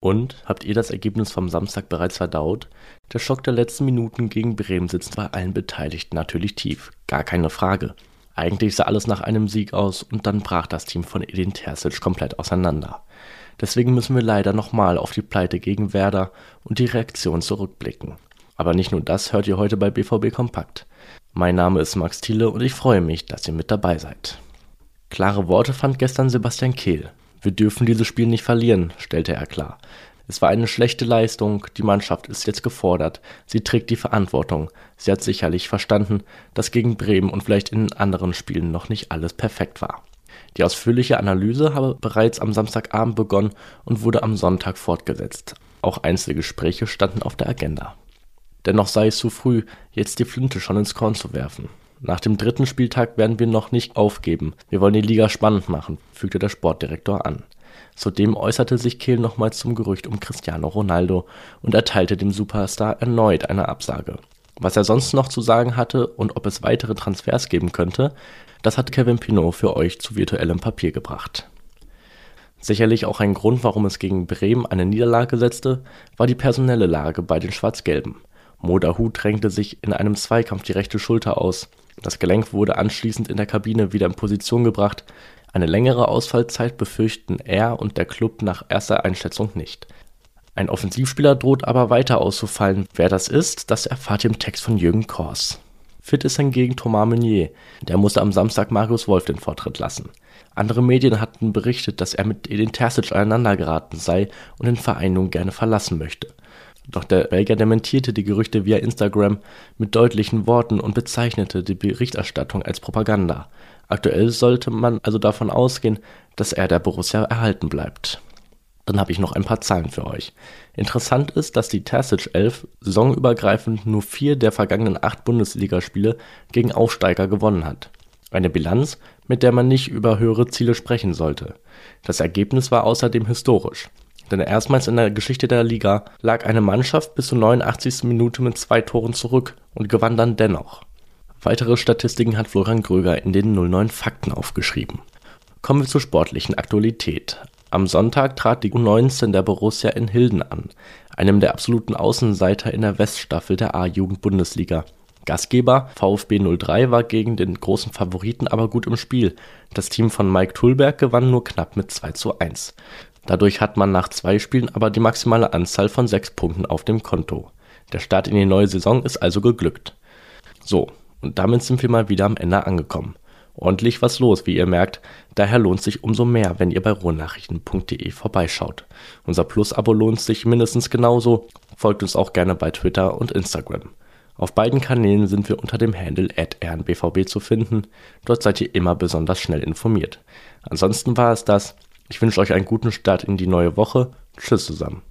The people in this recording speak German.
Und habt ihr das Ergebnis vom Samstag bereits verdaut? Der Schock der letzten Minuten gegen Bremen sitzt bei allen Beteiligten natürlich tief, gar keine Frage. Eigentlich sah alles nach einem Sieg aus und dann brach das Team von Edin Terzic komplett auseinander. Deswegen müssen wir leider nochmal auf die Pleite gegen Werder und die Reaktion zurückblicken. Aber nicht nur das hört ihr heute bei BVB Kompakt. Mein Name ist Max Thiele und ich freue mich, dass ihr mit dabei seid. Klare Worte fand gestern Sebastian Kehl. Wir dürfen dieses Spiel nicht verlieren, stellte er klar. Es war eine schlechte Leistung, die Mannschaft ist jetzt gefordert, sie trägt die Verantwortung. Sie hat sicherlich verstanden, dass gegen Bremen und vielleicht in anderen Spielen noch nicht alles perfekt war. Die ausführliche Analyse habe bereits am Samstagabend begonnen und wurde am Sonntag fortgesetzt. Auch Einzelgespräche standen auf der Agenda. Dennoch sei es zu früh, jetzt die Flinte schon ins Korn zu werfen. Nach dem dritten Spieltag werden wir noch nicht aufgeben. Wir wollen die Liga spannend machen, fügte der Sportdirektor an. Zudem äußerte sich Kehl nochmals zum Gerücht um Cristiano Ronaldo und erteilte dem Superstar erneut eine Absage. Was er sonst noch zu sagen hatte und ob es weitere Transfers geben könnte, das hat Kevin Pinot für euch zu virtuellem Papier gebracht. Sicherlich auch ein Grund, warum es gegen Bremen eine Niederlage setzte, war die personelle Lage bei den Schwarz-Gelben. Modahu drängte sich in einem Zweikampf die rechte Schulter aus. Das Gelenk wurde anschließend in der Kabine wieder in Position gebracht. Eine längere Ausfallzeit befürchten er und der Klub nach erster Einschätzung nicht. Ein Offensivspieler droht aber weiter auszufallen. Wer das ist, das erfahrt ihr im Text von Jürgen Kors. Fit ist hingegen Thomas Meunier. Der musste am Samstag Marius Wolf den Vortritt lassen. Andere Medien hatten berichtet, dass er mit Edin Terzic aneinandergeraten sei und den Verein nun gerne verlassen möchte. Doch der Belgier dementierte die Gerüchte via Instagram mit deutlichen Worten und bezeichnete die Berichterstattung als Propaganda. Aktuell sollte man also davon ausgehen, dass er der Borussia erhalten bleibt. Dann habe ich noch ein paar Zahlen für euch. Interessant ist, dass die Terzic 11 saisonübergreifend nur vier der vergangenen acht Bundesligaspiele gegen Aufsteiger gewonnen hat. Eine Bilanz, mit der man nicht über höhere Ziele sprechen sollte. Das Ergebnis war außerdem historisch. Denn erstmals in der Geschichte der Liga lag eine Mannschaft bis zur 89. Minute mit zwei Toren zurück und gewann dann dennoch. Weitere Statistiken hat Florian Gröger in den 09 Fakten aufgeschrieben. Kommen wir zur sportlichen Aktualität. Am Sonntag trat die U19 der Borussia in Hilden an, einem der absoluten Außenseiter in der Weststaffel der A-Jugend-Bundesliga. Gastgeber VfB 03 war gegen den großen Favoriten aber gut im Spiel. Das Team von Mike Tulberg gewann nur knapp mit 2 zu 1. Dadurch hat man nach zwei Spielen aber die maximale Anzahl von sechs Punkten auf dem Konto. Der Start in die neue Saison ist also geglückt. So, und damit sind wir mal wieder am Ende angekommen. Ordentlich was los, wie ihr merkt, daher lohnt sich umso mehr, wenn ihr bei ruhrnachrichten.de vorbeischaut. Unser Plus-Abo lohnt sich mindestens genauso, folgt uns auch gerne bei Twitter und Instagram. Auf beiden Kanälen sind wir unter dem Handle rnbvb zu finden, dort seid ihr immer besonders schnell informiert. Ansonsten war es das, ich wünsche euch einen guten Start in die neue Woche. Tschüss zusammen.